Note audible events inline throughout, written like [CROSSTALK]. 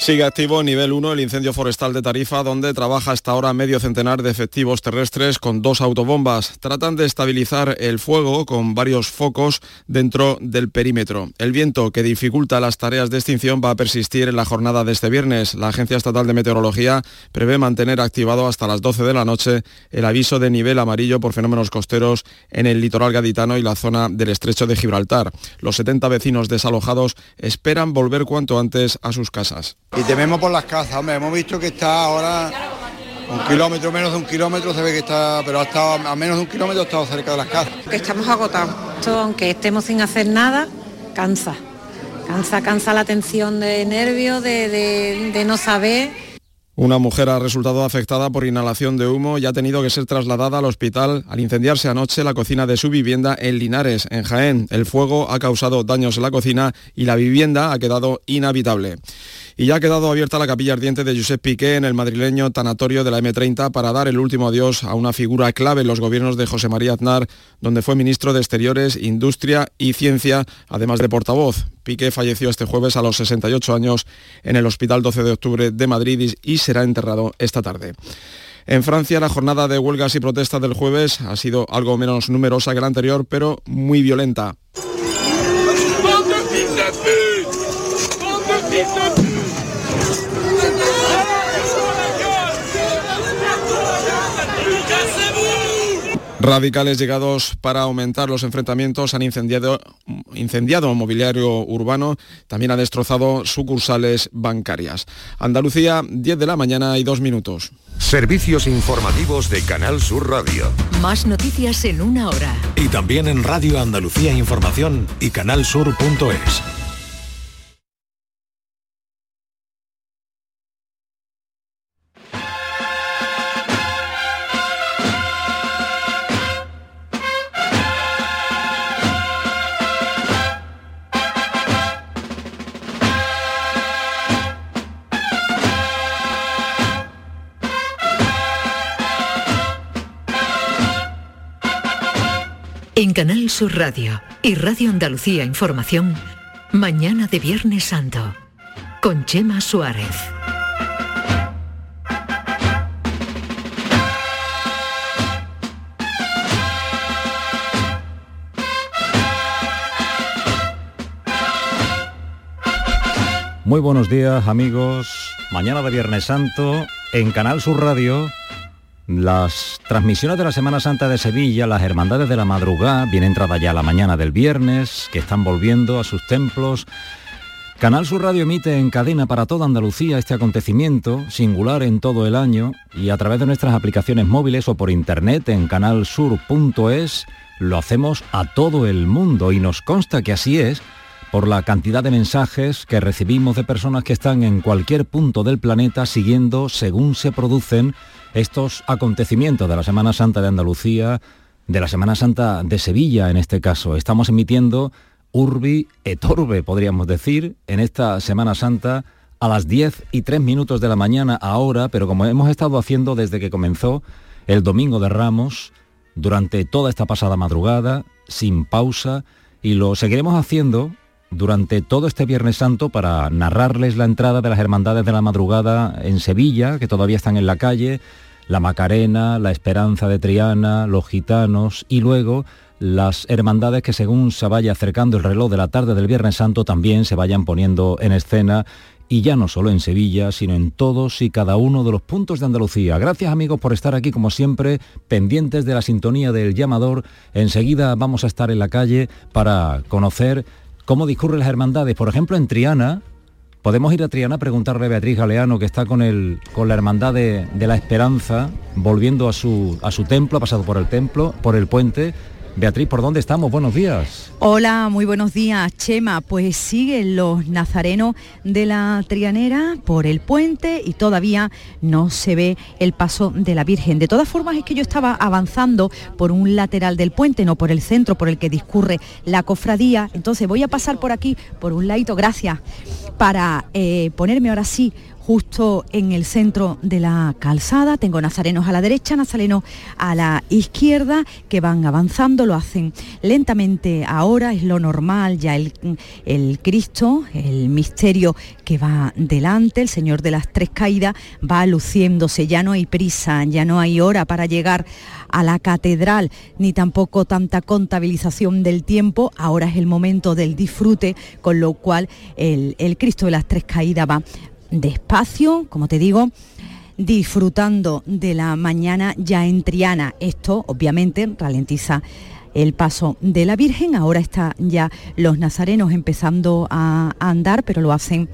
Sigue activo nivel 1 el incendio forestal de Tarifa, donde trabaja hasta ahora medio centenar de efectivos terrestres con dos autobombas. Tratan de estabilizar el fuego con varios focos dentro del perímetro. El viento que dificulta las tareas de extinción va a persistir en la jornada de este viernes. La Agencia Estatal de Meteorología prevé mantener activado hasta las 12 de la noche el aviso de nivel amarillo por fenómenos costeros en el litoral gaditano y la zona del estrecho de Gibraltar. Los 70 vecinos desalojados esperan volver cuanto antes a sus casas. Y tememos por las casas, hombre, hemos visto que está ahora un kilómetro, menos de un kilómetro, se ve que está, pero ha estado a menos de un kilómetro, ha estado cerca de las casas. Que estamos agotados. Todo, aunque estemos sin hacer nada, cansa. Cansa, cansa la tensión de nervios, de, de, de no saber. Una mujer ha resultado afectada por inhalación de humo y ha tenido que ser trasladada al hospital al incendiarse anoche la cocina de su vivienda en Linares, en Jaén. El fuego ha causado daños en la cocina y la vivienda ha quedado inhabitable. Y ya ha quedado abierta la capilla ardiente de Josep Piqué en el madrileño tanatorio de la M30 para dar el último adiós a una figura clave en los gobiernos de José María Aznar, donde fue ministro de Exteriores, Industria y Ciencia, además de portavoz. Piqué falleció este jueves a los 68 años en el Hospital 12 de Octubre de Madrid y será enterrado esta tarde. En Francia la jornada de huelgas y protestas del jueves ha sido algo menos numerosa que la anterior, pero muy violenta. Radicales llegados para aumentar los enfrentamientos han incendiado, incendiado mobiliario urbano, también ha destrozado sucursales bancarias. Andalucía, 10 de la mañana y dos minutos. Servicios informativos de Canal Sur Radio. Más noticias en una hora. Y también en Radio Andalucía Información y canalsur.es. Canal Sur Radio y Radio Andalucía Información, Mañana de Viernes Santo, con Chema Suárez. Muy buenos días amigos, mañana de Viernes Santo en Canal Sur Radio. Las transmisiones de la Semana Santa de Sevilla, las Hermandades de la Madrugada, viene entrada ya la mañana del viernes, que están volviendo a sus templos. Canal Sur Radio emite en cadena para toda Andalucía este acontecimiento, singular en todo el año, y a través de nuestras aplicaciones móviles o por internet en canalsur.es, lo hacemos a todo el mundo y nos consta que así es por la cantidad de mensajes que recibimos de personas que están en cualquier punto del planeta siguiendo según se producen estos acontecimientos de la Semana Santa de Andalucía, de la Semana Santa de Sevilla en este caso. Estamos emitiendo Urbi et Orbe, podríamos decir, en esta Semana Santa a las 10 y 3 minutos de la mañana ahora, pero como hemos estado haciendo desde que comenzó el Domingo de Ramos, durante toda esta pasada madrugada, sin pausa, y lo seguiremos haciendo durante todo este Viernes Santo para narrarles la entrada de las Hermandades de la Madrugada en Sevilla, que todavía están en la calle, la Macarena, la Esperanza de Triana, los gitanos y luego las hermandades que según se vaya acercando el reloj de la tarde del Viernes Santo también se vayan poniendo en escena y ya no solo en Sevilla, sino en todos y cada uno de los puntos de Andalucía. Gracias amigos por estar aquí como siempre, pendientes de la sintonía del llamador. Enseguida vamos a estar en la calle para conocer cómo discurren las hermandades. Por ejemplo, en Triana, podemos ir a Triana a preguntarle a Beatriz Galeano, que está con, el, con la hermandad de, de la Esperanza, volviendo a su, a su templo, ha pasado por el templo, por el puente. Beatriz, ¿por dónde estamos? Buenos días. Hola, muy buenos días, Chema. Pues siguen los nazarenos de la Trianera por el puente y todavía no se ve el paso de la Virgen. De todas formas, es que yo estaba avanzando por un lateral del puente, no por el centro por el que discurre la cofradía. Entonces voy a pasar por aquí, por un ladito, gracias, para eh, ponerme ahora sí justo en el centro de la calzada. Tengo nazarenos a la derecha, nazarenos a la izquierda que van avanzando, lo hacen lentamente ahora, es lo normal, ya el, el Cristo, el misterio que va delante, el Señor de las Tres Caídas, va luciéndose, ya no hay prisa, ya no hay hora para llegar a la catedral, ni tampoco tanta contabilización del tiempo, ahora es el momento del disfrute, con lo cual el, el Cristo de las Tres Caídas va despacio, como te digo, disfrutando de la mañana ya en Triana. Esto obviamente ralentiza el paso de la Virgen. Ahora están ya los nazarenos empezando a, andar, pero lo hacen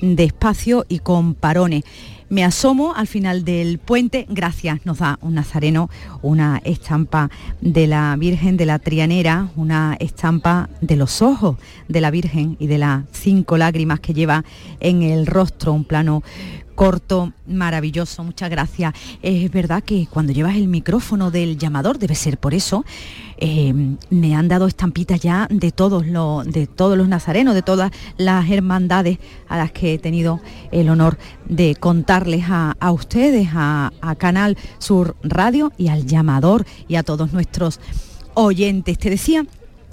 despacio y con parones. Me asomo al final del puente, gracias, nos da un nazareno, una estampa de la Virgen de la Trianera, una estampa de los ojos de la Virgen y de las cinco lágrimas que lleva en el rostro, un plano corto, maravilloso, muchas gracias. Es verdad que cuando llevas el micrófono del llamador, debe ser por eso, eh, me han dado estampitas ya de todos, los, de todos los nazarenos, de todas las hermandades a las que he tenido el honor de contarles a, ustedes, a, a Canal Sur Radio y al llamador y a todos nuestros oyentes. Te decía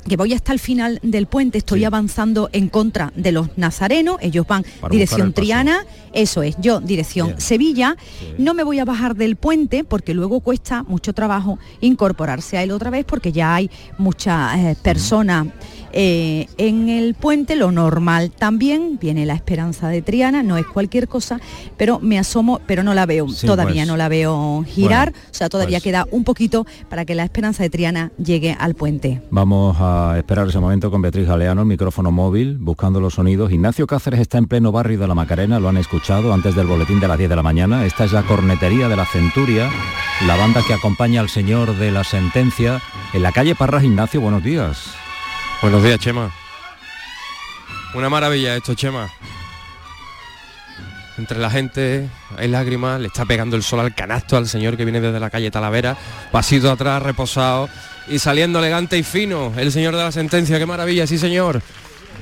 que voy hasta el final del puente, estoy avanzando en contra de los nazarenos, ellos van dirección Triana, eso es, yo dirección Sevilla, no me voy a bajar del puente porque luego cuesta mucho trabajo incorporarse a él otra vez porque ya hay muchas eh, personas eh, en el puente, lo normal también, viene la esperanza de Triana, no es cualquier cosa, pero me asomo, pero no la veo, todavía pues. no la veo girar, o sea, todavía pues. queda un poquito para que la esperanza de Triana llegue al puente. Vamos a esperar ese momento con Beatriz Galeano, el micrófono móvil, buscando los sonidos. Ignacio Cáceres está en pleno barrio de la Macarena, lo han escuchado antes del boletín de las 10 de la mañana. Esta es la cornetería de la Centuria, la banda que acompaña al señor de la sentencia en la calle Parras Ignacio. Buenos días. Buenos días, Chema. Una maravilla esto, Chema. Entre la gente hay lágrimas, le está pegando el sol al canasto al señor que viene desde la calle Talavera, pasito atrás, reposado y saliendo elegante y fino, el señor de la sentencia, qué maravilla, sí señor.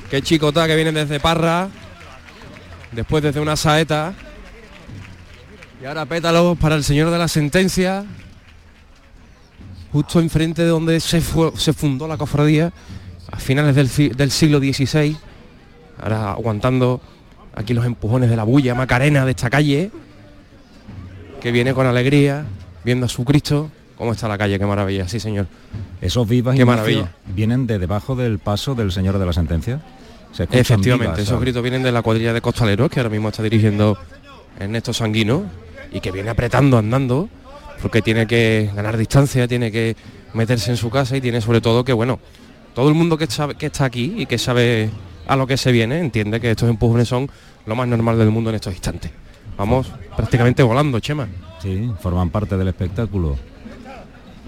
Qué chicota que viene desde Parra, después desde una saeta. Y ahora pétalos para el señor de la sentencia, justo enfrente de donde se, se fundó la cofradía a finales del, siglo XVI, ahora aguantando aquí los empujones de la bulla Macarena de esta calle, que viene con alegría, viendo a su Cristo, cómo está la calle, qué maravilla, sí señor. Esos vivas qué maravilla. vienen de debajo del paso del señor de la sentencia. Efectivamente, esos gritos vienen de la cuadrilla de costaleros que ahora mismo está dirigiendo Ernesto Sanguino y que viene apretando, andando, porque tiene que ganar distancia, tiene que meterse en su casa y tiene sobre todo que, bueno, todo el mundo que, que está aquí y que sabe a lo que se viene entiende que estos empujones son lo más normal del mundo en estos instantes. Vamos prácticamente volando, Chema. Sí, forman parte del espectáculo.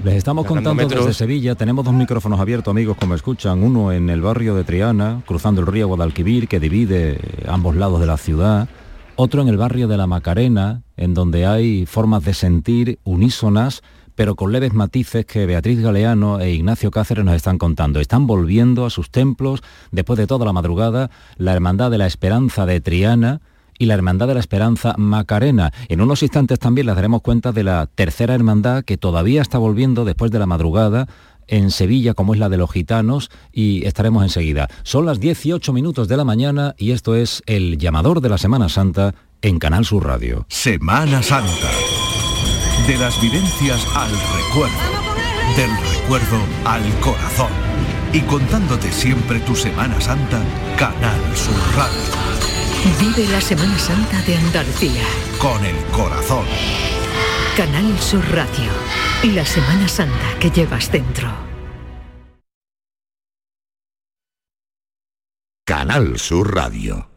Les estamos contando desde Sevilla, tenemos dos micrófonos abiertos, amigos, como escuchan, uno en el barrio de Triana, cruzando el río Guadalquivir, que divide ambos lados de la ciudad, otro en el barrio de la Macarena, en donde hay formas de sentir unísonas pero con leves matices que Beatriz Galeano e Ignacio Cáceres nos están contando. Están volviendo a sus templos después de toda la madrugada la Hermandad de la Esperanza de Triana, y la Hermandad de la Esperanza Macarena. En unos instantes también les daremos cuenta de la tercera hermandad que todavía está volviendo después de la madrugada en Sevilla, como es la de los gitanos, y estaremos enseguida. Son las 18 minutos de la mañana y esto es el llamador de la Semana Santa en Canal Sur Radio. Semana Santa. De las vivencias al recuerdo. Del recuerdo al corazón. Y contándote siempre tu Semana Santa, Canal Sur Radio. Vive la Semana Santa de Andalucía. Con el corazón. Canal Sur Radio. La Semana Santa que llevas dentro. Canal Sur Radio.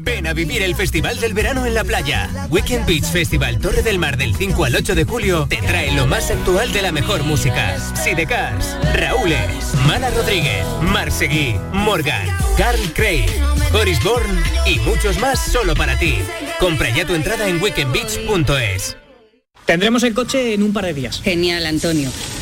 Ven a vivir el Festival del Verano en la playa. Weekend Beach Festival Torre del Mar del 5 al 8 de julio te trae lo más actual de la mejor música. Sidecars, Raúles, Mala Rodríguez, Marseguí, Morgan, Carl Craig, Boris Bourne y muchos más solo para ti. Compra ya tu entrada en weekendbeach.es. Tendremos el coche en un par de días. Genial, Antonio.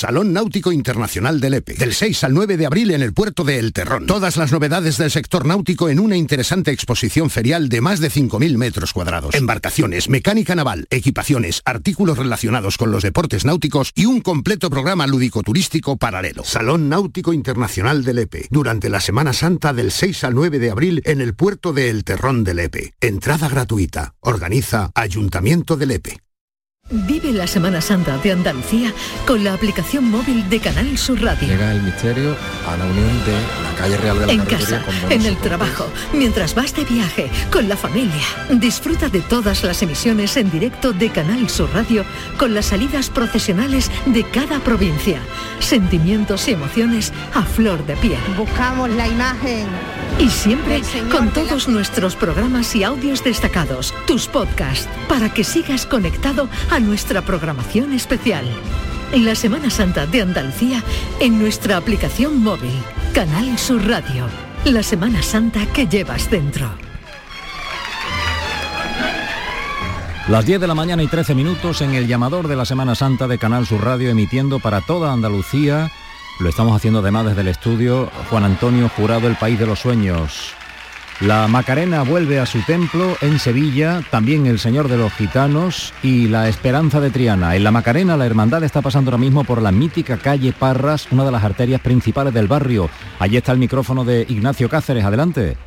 Salón Náutico Internacional del EPE. Del 6 al 9 de abril en el puerto de El Terrón. Todas las novedades del sector náutico en una interesante exposición ferial de más de 5.000 metros cuadrados. Embarcaciones, mecánica naval, equipaciones, artículos relacionados con los deportes náuticos y un completo programa lúdico-turístico paralelo. Salón Náutico Internacional del EPE. Durante la Semana Santa del 6 al 9 de abril en el puerto de El Terrón del EPE. Entrada gratuita. Organiza Ayuntamiento del EPE. Vive la Semana Santa de Andalucía con la aplicación móvil de Canal Sur Radio. Llega el misterio a la unión de la calle Real de la En casa, con en el trabajo, mientras vas de viaje, con la familia. Disfruta de todas las emisiones en directo de Canal Sur Radio con las salidas procesionales de cada provincia. Sentimientos y emociones a flor de piel. Buscamos la imagen. Y siempre con la todos nuestros programas y audios destacados, tus podcasts, para que sigas conectado a nuestra programación especial. En la Semana Santa de Andalucía, en nuestra aplicación móvil, Canal Sur Radio. La Semana Santa que llevas dentro. Las 10 de la mañana y 13 minutos en el llamador de la Semana Santa de Canal Sur Radio emitiendo para toda Andalucía. Lo estamos haciendo además desde el estudio Juan Antonio Jurado, el País de los Sueños. La Macarena vuelve a su templo en Sevilla, también el Señor de los Gitanos y la Esperanza de Triana. En la Macarena la hermandad está pasando ahora mismo por la mítica calle Parras, una de las arterias principales del barrio. Allí está el micrófono de Ignacio Cáceres, adelante.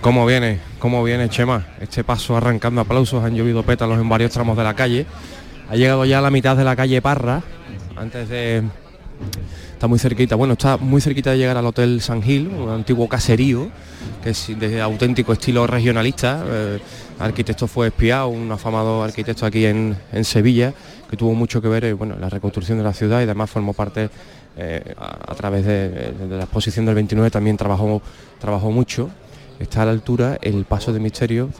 ¿Cómo viene? ¿Cómo viene Chema? Este paso arrancando aplausos, han llovido pétalos en varios tramos de la calle. Ha llegado ya a la mitad de la calle Parra, antes de... Está muy cerquita, bueno, está muy cerquita de llegar al Hotel San Gil, un antiguo caserío, que es de auténtico estilo regionalista. Eh, arquitecto fue espiado, un afamado arquitecto aquí en, en Sevilla, que tuvo mucho que ver eh, bueno, en la reconstrucción de la ciudad y además formó parte eh, a, a través de, de la exposición del 29, también trabajó, trabajó mucho está a la altura el paso de misterio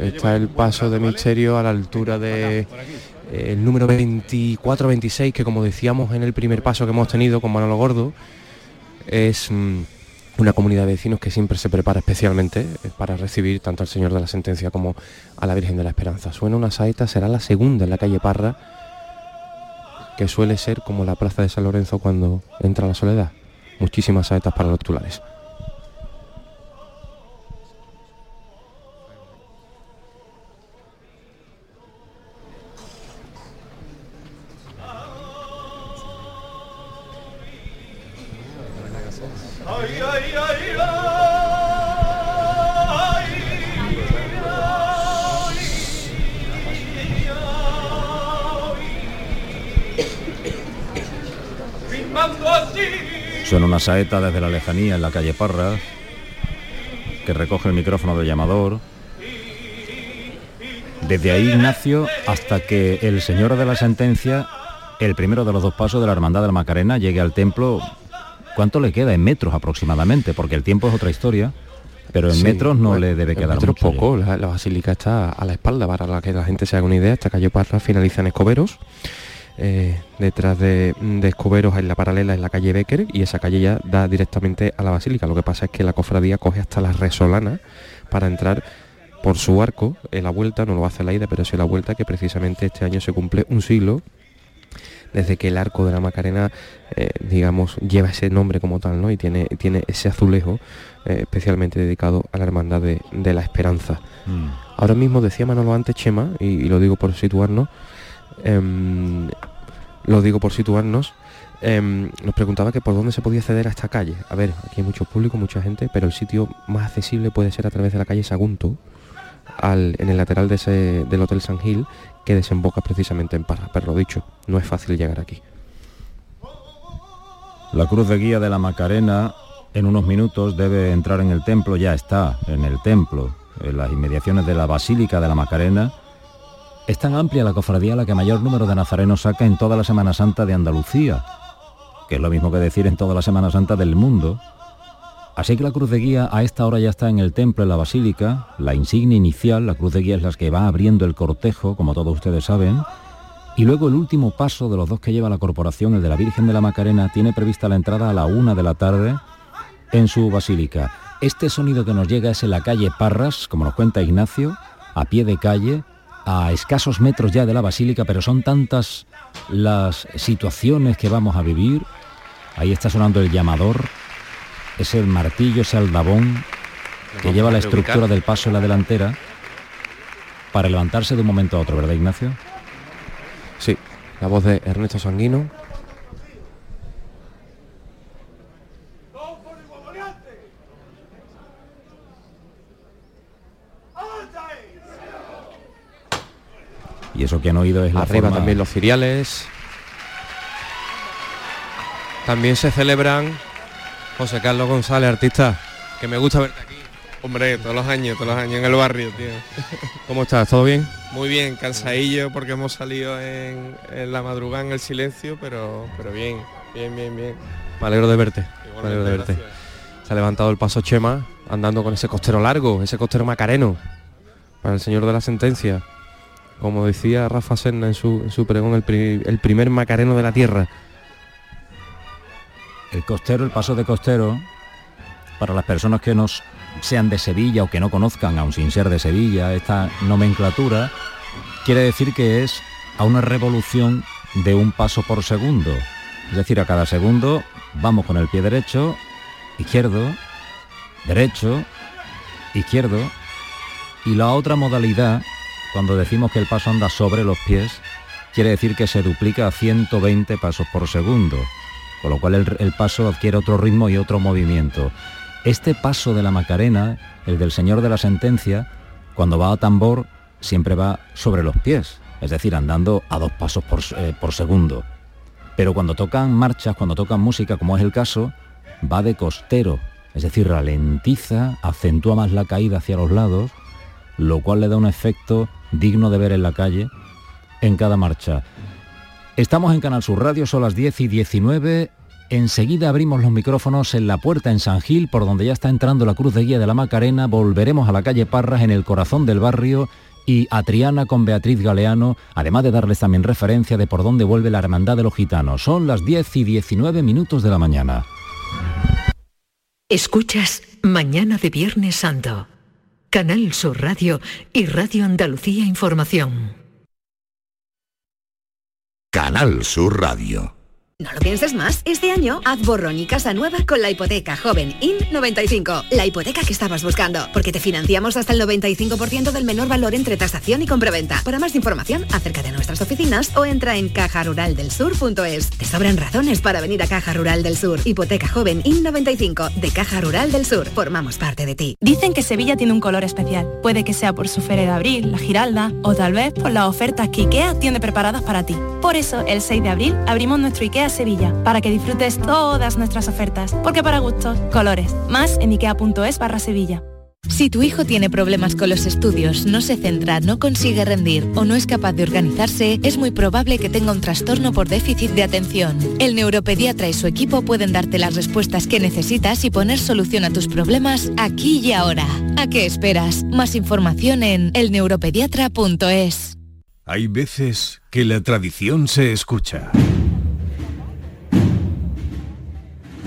está el paso de misterio a la altura de eh, el número 24 26 que como decíamos en el primer paso que hemos tenido con Manolo Gordo es mm, una comunidad de vecinos que siempre se prepara especialmente eh, para recibir tanto al Señor de la Sentencia como a la Virgen de la Esperanza. Suena una saeta, será la segunda en la calle Parra, que suele ser como la plaza de San Lorenzo cuando entra la soledad. Muchísimas saetas para los titulares. Suena una saeta desde la lejanía en la calle Parra, que recoge el micrófono del llamador. Desde ahí, Ignacio, hasta que el señor de la sentencia, el primero de los dos pasos de la Hermandad de la Macarena, llegue al templo, ¿cuánto le queda en metros aproximadamente? Porque el tiempo es otra historia. Pero en metros no le debe quedar metros poco, la, basílica está a la espalda, para la que la gente se haga una idea, esta calle Parra finaliza en Escoberos, eh, detrás de, Escoberos hay la paralela en la calle Becker y esa calle ya da directamente a la basílica. Lo que pasa es que la cofradía coge hasta la Resolana para entrar por su arco en la vuelta, no lo hace la ida, pero sí la vuelta que precisamente este año se cumple un siglo desde que el arco de la Macarena, eh, digamos, lleva ese nombre como tal, ¿no? Y tiene, tiene ese azulejo eh, especialmente dedicado a la hermandad de, la esperanza. Mm. Ahora mismo decía Manolo antes, Chema, y, lo digo por situarnos, em, lo digo por situarnos, em, nos preguntaba que por dónde se podía acceder a esta calle. A ver, aquí hay mucho público, mucha gente, pero el sitio más accesible puede ser a través de la calle Sagunto, en el lateral del Hotel San Gil, que desemboca precisamente en Parra. Pero lo dicho, no es fácil llegar aquí. La cruz de guía de la Macarena en unos minutos debe entrar en el templo, ya está en el templo, en las inmediaciones de la Basílica de la Macarena. Es tan amplia la cofradía la que mayor número de nazarenos saca en toda la Semana Santa de Andalucía, que es lo mismo que decir en toda la Semana Santa del mundo, Así que la cruz de guía a esta hora ya está en el templo, en la basílica. La insignia inicial, la cruz de guía es la que va abriendo el cortejo, como todos ustedes saben. Y luego el último paso de los dos que lleva la corporación, el de la Virgen de la Macarena, tiene prevista la entrada a la una de la tarde en su basílica. Este sonido que nos llega es en la calle Parras, como nos cuenta Ignacio, a pie de calle, a escasos metros ya de la basílica, pero son tantas las situaciones que vamos a vivir. Ahí está sonando el llamador, es el martillo, ese aldabón que lleva la estructura del paso en la delantera para levantarse de un momento a otro, ¿verdad Ignacio? Sí, la voz de Ernesto Sanguino. Y eso que han oído es la Arriba también los ciriales. También se celebran José Carlos González, artista, que me gusta verte aquí. Hombre, todos los años, todos los años en el barrio, tío. [LAUGHS] ¿Cómo estás? ¿Todo bien? Muy bien, cansadillo porque hemos salido en, la madrugada en el silencio, pero, pero bien, bien, bien, bien. Me alegro de verte. Me alegro de verte. Se ha levantado el paso Chema andando con ese costero largo, ese costero macareno, para el señor de la sentencia. Como decía Rafa Senna en su, pregón, el primer macareno de la tierra el costero, el paso de costero, para las personas que no sean de Sevilla o que no conozcan, aun sin ser de Sevilla, esta nomenclatura, quiere decir que es a una revolución de un paso por segundo. Es decir, a cada segundo vamos con el pie derecho, izquierdo, derecho, izquierdo. Y la otra modalidad, cuando decimos que el paso anda sobre los pies, quiere decir que se duplica a 120 pasos por segundo con lo cual el, paso adquiere otro ritmo y otro movimiento. Este paso de la Macarena, el del Señor de la Sentencia, cuando va a tambor, siempre va sobre los pies, es decir, andando a dos pasos por, eh, por segundo. Pero cuando tocan marchas, cuando tocan música, como es el caso, va de costero, es decir, ralentiza, acentúa más la caída hacia los lados, lo cual le da un efecto digno de ver en la calle en cada marcha. Estamos en Canal Sur Radio, son las 10 y 19. Enseguida abrimos los micrófonos en la puerta en San Gil, por donde ya está entrando la Cruz de Guía de la Macarena. Volveremos a la calle Parras, en el corazón del barrio, y a Triana con Beatriz Galeano, además de darles también referencia de por dónde vuelve la Hermandad de los Gitanos. Son las 10 y 19 minutos de la mañana. Escuchas Mañana de Viernes Santo. Canal Sur Radio y Radio Andalucía Información. Canal Sur Radio. No lo pienses más. Este año haz borrón y casa nueva con la hipoteca joven IN95. La hipoteca que estabas buscando. Porque te financiamos hasta el 95% del menor valor entre tasación y compraventa. Para más información, acerca de nuestras oficinas o entra en cajaruraldelsur.es. Te sobran razones para venir a Caja Rural del Sur. Hipoteca joven IN95 de Caja Rural del Sur. Formamos parte de ti. Dicen que Sevilla tiene un color especial. Puede que sea por su feria de abril, la Giralda o tal vez por las ofertas que IKEA tiene preparadas para ti. Por eso, el 6 de abril abrimos nuestro IKEA Sevilla, para que disfrutes todas nuestras ofertas. Porque para gustos, colores. Más en ikea.es barra Sevilla. Si tu hijo tiene problemas con los estudios, no se centra, no consigue rendir o no es capaz de organizarse, es muy probable que tenga un trastorno por déficit de atención. El neuropediatra y su equipo pueden darte las respuestas que necesitas y poner solución a tus problemas aquí y ahora. ¿A qué esperas? Más información en elneuropediatra.es. Hay veces que la tradición se escucha.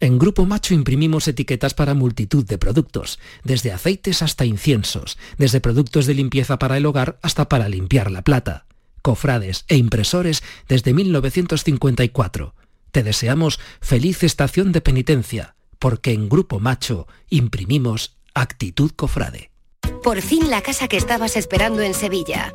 En Grupo Macho imprimimos etiquetas para multitud de productos, desde aceites hasta inciensos, desde productos de limpieza para el hogar hasta para limpiar la plata, cofrades e impresores desde 1954. Te deseamos feliz estación de penitencia, porque en Grupo Macho imprimimos actitud cofrade. Por fin la casa que estabas esperando en Sevilla.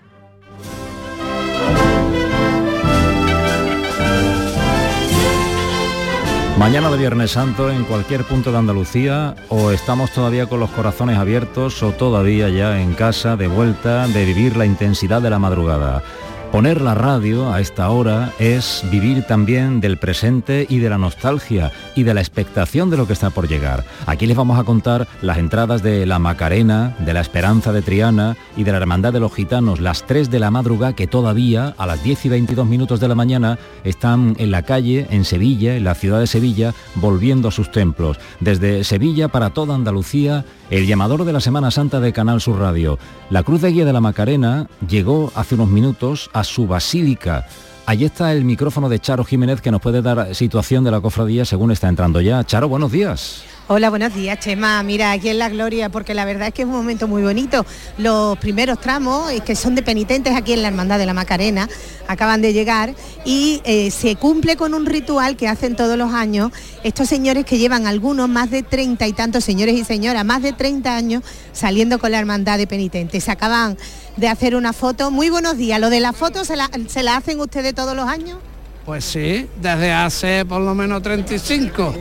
Mañana de Viernes Santo en cualquier punto de Andalucía o estamos todavía con los corazones abiertos o todavía ya en casa de vuelta de vivir la intensidad de la madrugada. Poner la radio a esta hora es vivir también del presente y de la nostalgia y de la expectación de lo que está por llegar. Aquí les vamos a contar las entradas de la Macarena, de la Esperanza de Triana y de la Hermandad de los Gitanos, las 3 de la madrugada que todavía a las 10 y 22 minutos de la mañana están en la calle, en Sevilla, en la ciudad de Sevilla, volviendo a sus templos. Desde Sevilla para toda Andalucía, el llamador de la Semana Santa de Canal Sur Radio. La Cruz de Guía de la Macarena llegó hace unos minutos a su basílica. Allí está el micrófono de Charo Jiménez que nos puede dar situación de la cofradía según está entrando ya. Charo, buenos días. Hola, buenos días, Chema. Mira, aquí en la Gloria, porque la verdad es que es un momento muy bonito. Los primeros tramos, que son de penitentes aquí en la Hermandad de la Macarena, acaban de llegar y eh, se cumple con un ritual que hacen todos los años estos señores que llevan algunos más de treinta y tantos señores y señoras, más de 30 años saliendo con la Hermandad de Penitentes. Se acaban de hacer una foto. Muy buenos días. ¿Lo de la foto se la, se la hacen ustedes todos los años? Pues sí, desde hace por lo menos 35.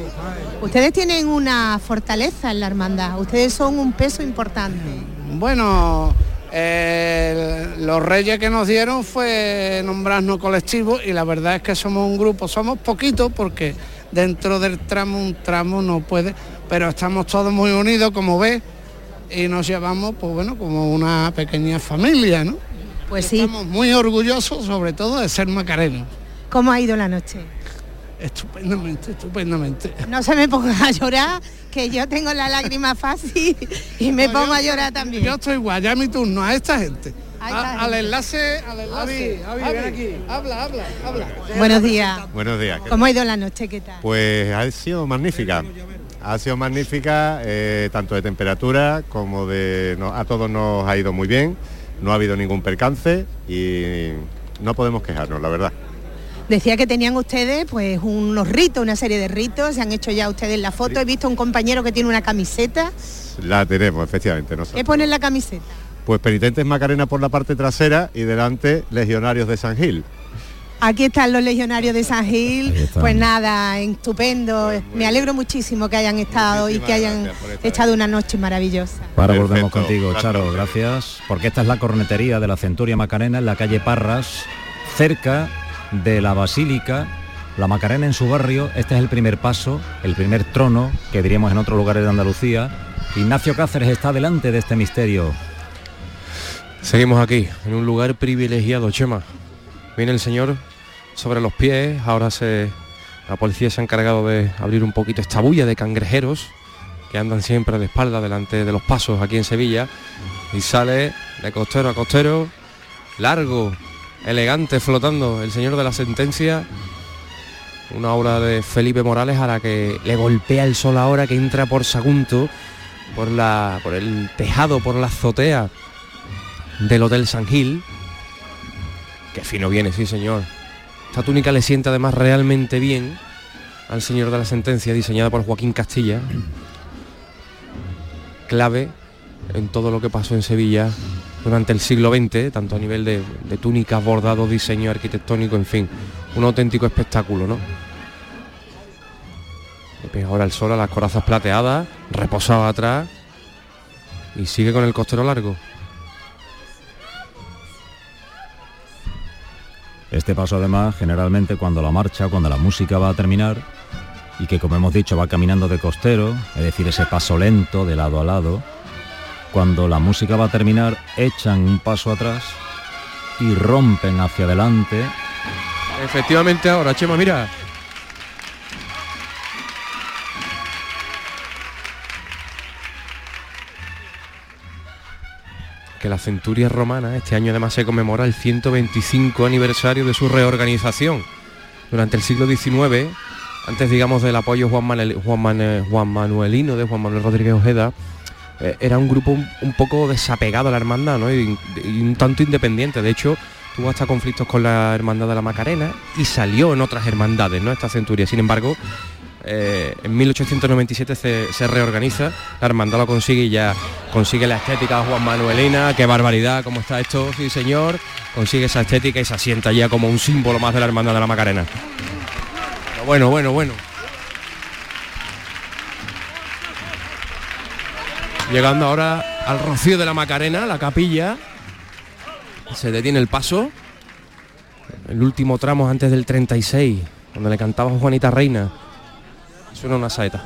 Ustedes tienen una fortaleza en la hermandad, ustedes son un peso importante. Bueno, eh, los reyes que nos dieron fue nombrarnos colectivo y la verdad es que somos un grupo, somos poquitos porque dentro del tramo un tramo no puede, pero estamos todos muy unidos como ves y nos llevamos pues bueno como una pequeña familia, ¿no? Pues sí. Estamos muy orgullosos sobre todo de ser macarenos. ¿Cómo ha ido la noche? Estupendamente, estupendamente. No se me ponga a llorar, que yo tengo la lágrima [LAUGHS] fácil y me No, pongo yo- a llorar también. Yo estoy igual, ya es mi turno, a esta gente. A esta A- al enlace, al enlace. Ven aquí. Habla, habla, habla. Buenos días. Buenos días. ¿Cómo ha ido la noche? ¿Qué tal? Pues ha sido magnífica. Ha sido magnífica, eh, tanto de temperatura como de... no- a todos nos ha ido muy bien, no ha habido ningún percance y no podemos quejarnos, la verdad. Decía que tenían ustedes pues unos ritos, una serie de ritos, se han hecho ya ustedes la foto, he visto un compañero que tiene una camiseta. La tenemos, efectivamente. nosotros. ¿Qué pone en la camiseta? Pues penitentes Macarena por la parte trasera y delante legionarios de San Gil. Aquí están los legionarios de San Gil. Pues nada, estupendo. Me alegro muchísimo que hayan estado y que hayan echado una noche maravillosa. Ahora volvemos Perfecto, contigo. Charo, gracias. Porque esta es la cornetería de la Centuria Macarena en la calle Parras, cerca de la Basílica, la Macarena en su barrio, este es el primer paso, el primer trono, que diríamos en otros lugares de Andalucía. Ignacio Cáceres está delante de este misterio. Seguimos aquí, en un lugar privilegiado, Chema. Viene el señor sobre los pies, ahora se, la policía se ha encargado de abrir un poquito esta bulla de cangrejeros que andan siempre de espalda delante de los pasos aquí en Sevilla. Y sale de costero a costero, largo, elegante, flotando el señor de la sentencia. Una obra de Felipe Morales a la que le golpea el sol ahora que entra por Sagunto, por, la, por el tejado, por la azotea del Hotel San Gil. Qué fino viene, sí señor. Esta túnica le sienta además realmente bien al señor de la sentencia, diseñada por Joaquín Castilla. Clave en todo lo que pasó en Sevilla durante el siglo XX, tanto a nivel de, de túnicas, bordado, diseño arquitectónico, en fin, un auténtico espectáculo, ¿no? Le ahora el sol a las corazas plateadas, reposado atrás y sigue con el costero largo. Este paso además, generalmente cuando la marcha, cuando la música va a terminar, y que como hemos dicho va caminando de costero, es decir, ese paso lento de lado a lado, cuando la música va a terminar, echan un paso atrás y rompen hacia adelante. Efectivamente ahora, Chema, mira. Que la centuria romana este año además se conmemora el 125 aniversario de su reorganización. Durante el siglo XIX, antes digamos del apoyo Juan, Juan, Juan Manuelino de Juan Manuel Rodríguez Ojeda, eh, era un grupo un, poco desapegado a la hermandad ¿no? y, un tanto independiente. De hecho, tuvo hasta conflictos con la hermandad de la Macarena y salió en otras hermandades, ¿no? Esta centuria. Sin embargo, eh, en 1897 se, reorganiza, la hermandad lo consigue y ya consigue la estética Juan Manuelina, qué barbaridad, cómo está esto, sí señor, consigue esa estética y se asienta ya como un símbolo más de la hermandad de la Macarena. bueno, bueno, bueno. Llegando ahora al rocío de la Macarena, la capilla, se detiene el paso, el último tramo antes del 36, donde le cantaba Juanita Reina Suena una saeta.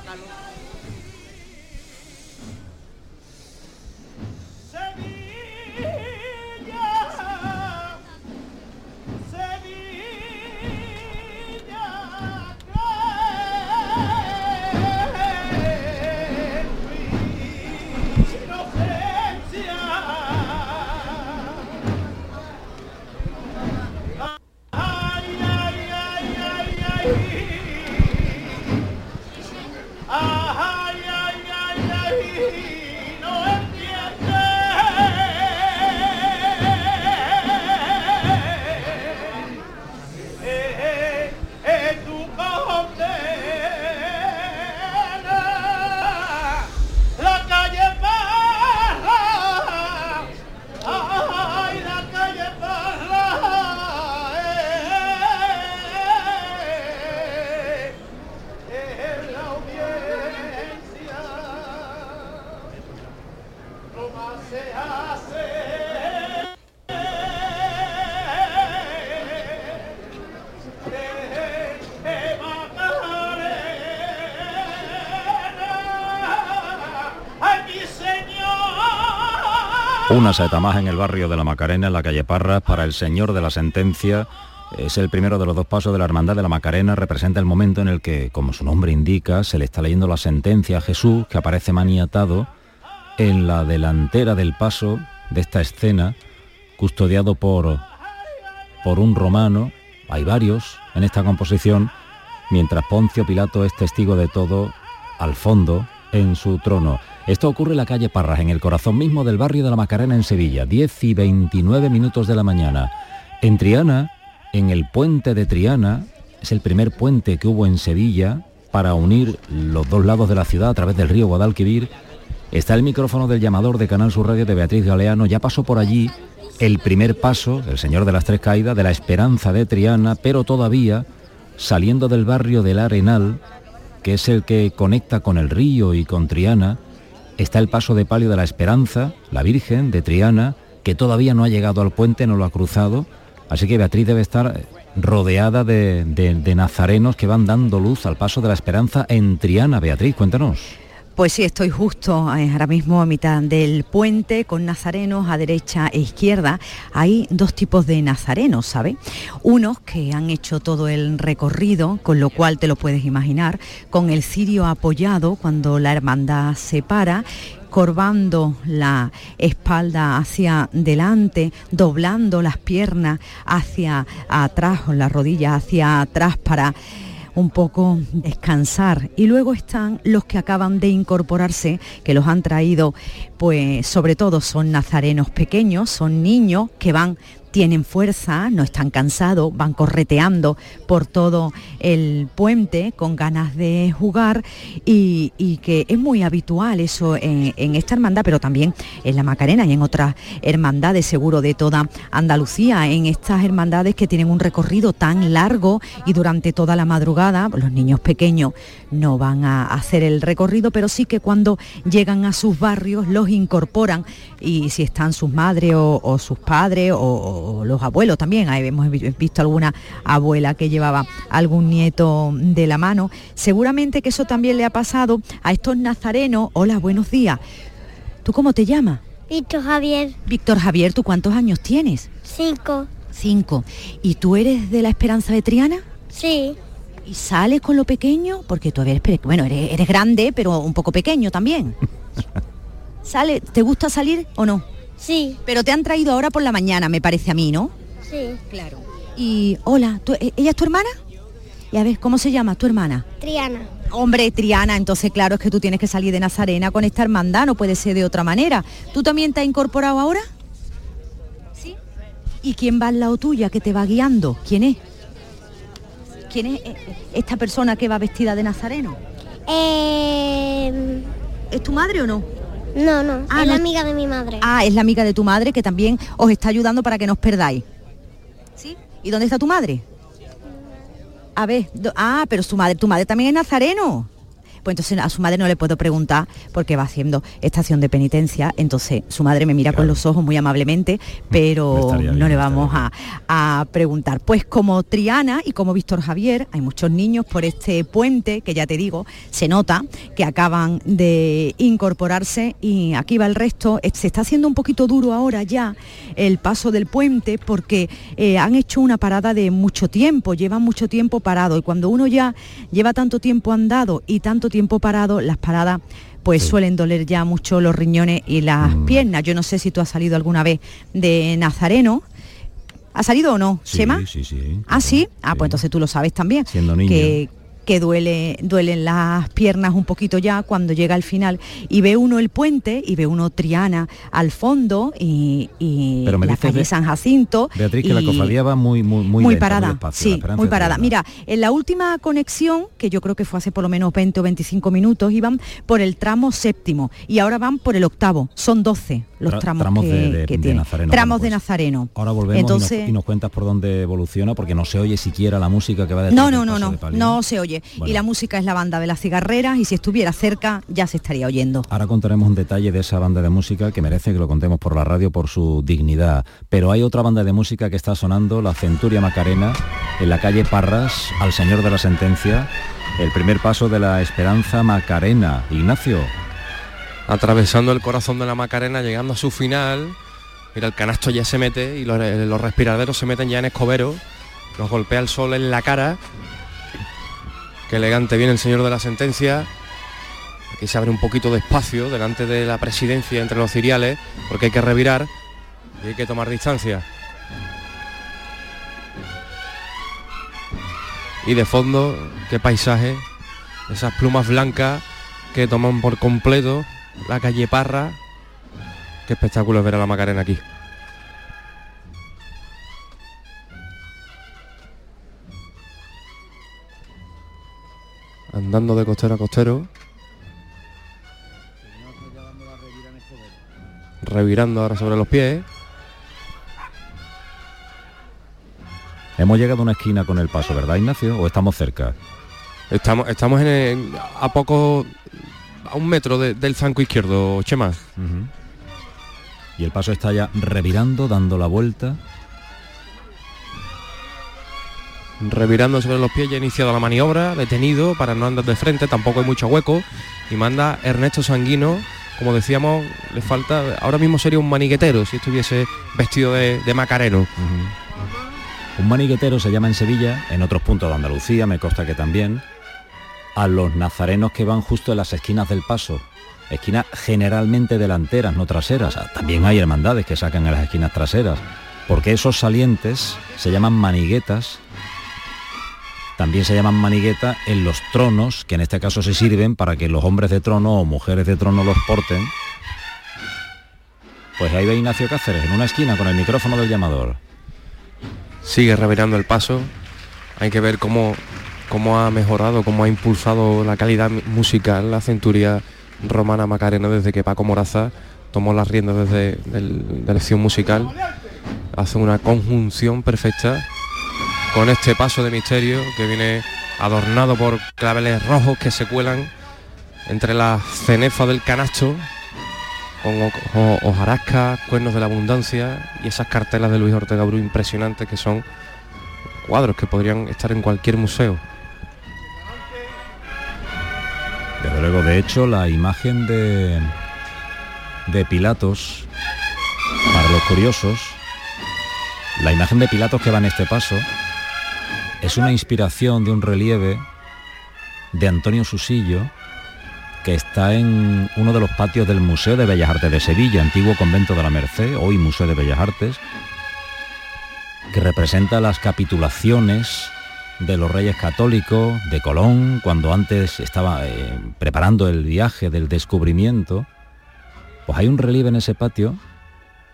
Una saeta más en el barrio de la Macarena, en la calle Parras, para el señor de la sentencia. Es el primero de los dos pasos de la Hermandad de la Macarena, representa el momento en el que, como su nombre indica, se le está leyendo la sentencia a Jesús, que aparece maniatado en la delantera del paso de esta escena, custodiado por, por un romano, hay varios en esta composición, mientras Poncio Pilato es testigo de todo al fondo en su trono. Esto ocurre en la calle Parras, en el corazón mismo del barrio de la Macarena en Sevilla, 10 y 29 minutos de la mañana. En Triana, en el puente de Triana, es el primer puente que hubo en Sevilla para unir los dos lados de la ciudad a través del río Guadalquivir. Está el micrófono del llamador de Canal Sur Radio de Beatriz Galeano, ya pasó por allí el primer paso, el Señor de las Tres Caídas, de la Esperanza de Triana, pero todavía saliendo del barrio del Arenal, que es el que conecta con el río y con Triana, está el paso de palio de la Esperanza, la Virgen de Triana, que todavía no ha llegado al puente, no lo ha cruzado, así que Beatriz debe estar rodeada de, de nazarenos que van dando luz al paso de la esperanza en Triana. Beatriz, cuéntanos. Pues sí, estoy justo eh, ahora mismo a mitad del puente con nazarenos a derecha e izquierda. Hay dos tipos de nazarenos, ¿sabes? Unos que han hecho todo el recorrido, con lo cual te lo puedes imaginar, con el cirio apoyado cuando la hermandad se para corvando la espalda hacia delante, doblando las piernas hacia atrás o las rodillas hacia atrás para un poco descansar. Y luego están los que acaban de incorporarse, que los han traído, pues sobre todo son nazarenos pequeños, son niños que van tienen fuerza, no están cansados, van correteando por todo el puente con ganas de jugar y, que es muy habitual eso en, esta hermandad, pero también en la Macarena y en otras hermandades, seguro de toda Andalucía, en estas hermandades que tienen un recorrido tan largo y durante toda la madrugada, los niños pequeños no van a hacer el recorrido, pero sí que cuando llegan a sus barrios los incorporan y si están sus madres o, sus padres o, los abuelos también, ahí hemos visto alguna abuela que llevaba algún nieto de la mano, seguramente que eso también le ha pasado a estos nazarenos. Hola, buenos días. ¿Tú cómo te llamas? Víctor Javier. Víctor Javier, ¿tú cuántos años tienes? Cinco. Cinco. ¿Y tú eres de la Esperanza de Triana? Sí. ¿Y sales con lo pequeño? Porque tú eres, bueno, eres, eres grande, pero un poco pequeño también. [LAUGHS] ¿Sale? ¿Te gusta salir o no? Sí. Pero te han traído ahora por la mañana, me parece a mí, ¿no? Sí. Claro. Y hola, e, ¿ella es tu hermana? Y a ver, ¿cómo se llama tu hermana? Triana. Hombre, Triana, entonces claro es que tú tienes que salir de Nazarena con esta hermandad, no puede ser de otra manera. ¿Tú también te has incorporado ahora? Sí. ¿Y quién va al lado tuya que te va guiando? ¿Quién es? ¿Quién es eh, eh, esta persona que va vestida de nazareno? Eh... ¿Es tu madre o no? No, no, ah, es la amiga de mi madre. Ah, es la amiga de tu madre que también os está ayudando para que no os perdáis. ¿Sí? ¿Y dónde está tu madre? A ver, ah, pero su madre, tu madre también es nazareno pues entonces a su madre no le puedo preguntar porque va haciendo estación de penitencia, entonces su madre me mira con los ojos muy amablemente, pero no le vamos a, preguntar. Pues como Triana y como Víctor Javier, hay muchos niños por este puente, que ya te digo, se nota que acaban de incorporarse y aquí va el resto. Se está haciendo un poquito duro ahora ya el paso del puente porque eh, han hecho una parada de mucho tiempo, llevan mucho tiempo parado y cuando uno ya lleva tanto tiempo andado y tanto tiempo parado, las paradas pues suelen doler ya mucho los riñones y las mm. piernas. Yo no sé si tú has salido alguna vez de Nazareno. ¿Ha salido o no, sí, Sí, sí. ¿Ah, sí? Ah, pues entonces tú lo sabes también. Siendo niño que duele, duelen las piernas un poquito ya cuando llega al final y ve uno el puente y ve uno Triana al fondo y, la calle San Jacinto. Beatriz, que la cofradía va muy, muy, muy, parada. sí, muy parada. Mira, en la última conexión, que yo creo que fue hace por lo menos 20 o 25 minutos, iban por el tramo séptimo y ahora van por el octavo. Son 12 los tramos, que, de, Nazareno. Tramos de Nazareno. Ahora volvemos Entonces, y, nos, cuentas por dónde evoluciona, porque no se oye siquiera la música que va detrás No, no, no, no, no se oye. Y la música es la banda de las cigarreras y si estuviera cerca ya se estaría oyendo. Ahora contaremos un detalle de esa banda de música que merece que lo contemos por la radio por su dignidad. Pero hay otra banda de música que está sonando, la Centuria Macarena, en la calle Parras, al Señor de la Sentencia, el primer paso de la Esperanza Macarena. Ignacio. Atravesando el corazón de la Macarena, llegando a su final, mira, el canasto ya se mete y los, los respiraderos se meten ya en escobero, nos golpea el sol en la cara Elegante viene el señor de la sentencia. Aquí se abre un poquito de espacio delante de la presidencia entre los ciriales, porque hay que revirar y hay que tomar distancia. Y de fondo, qué paisaje, esas plumas blancas que toman por completo la calle Parra. Qué espectáculo es ver a la Macarena aquí. Andando de costero a costero. Revirando ahora sobre los pies. Hemos llegado a una esquina con el paso, ¿verdad, Ignacio? ¿O estamos cerca? Estamos, estamos en a poco, a un metro del zanco izquierdo, Chema. Y el paso está ya revirando, dando la vuelta. Revirando sobre los pies, ya ha iniciado la maniobra, detenido para no andar de frente, tampoco hay mucho hueco, y manda Ernesto Sanguino, como decíamos, le falta, ahora mismo sería un maniguetero si estuviese vestido de, macareno. Un maniguetero se llama en Sevilla, en otros puntos de Andalucía, me consta que también, a los nazarenos que van justo en las esquinas del paso, esquinas generalmente delanteras, no traseras. También hay hermandades que sacan en las esquinas traseras, porque esos salientes se llaman maniguetas también se llaman manigueta en los tronos, que en este caso se sirven para que los hombres de trono o mujeres de trono los porten. Pues ahí ve Ignacio Cáceres, en una esquina con el micrófono del llamador. Sigue revirando el paso. Hay que ver cómo, cómo ha mejorado, cómo ha impulsado la calidad musical la centuria romana Macarena desde que Paco Moraza tomó las riendas desde la elección musical. Hace una conjunción perfecta con este paso de misterio que viene adornado por claveles rojos que se cuelan entre las cenefas del canasto con hojarascas, cuernos de la abundancia y esas cartelas de Luis Ortega Bru impresionantes que son cuadros que podrían estar en cualquier museo. Desde luego, de hecho, la imagen de, de Pilatos, para los curiosos, la imagen de Pilatos que va en este paso, es una inspiración de un relieve de Antonio Susillo, que está en uno de los patios del Museo de Bellas Artes de Sevilla, antiguo convento de la Merced, hoy Museo de Bellas Artes, que representa las capitulaciones de los reyes católicos, de Colón, cuando antes estaba eh, preparando el viaje del descubrimiento. Pues hay un relieve en ese patio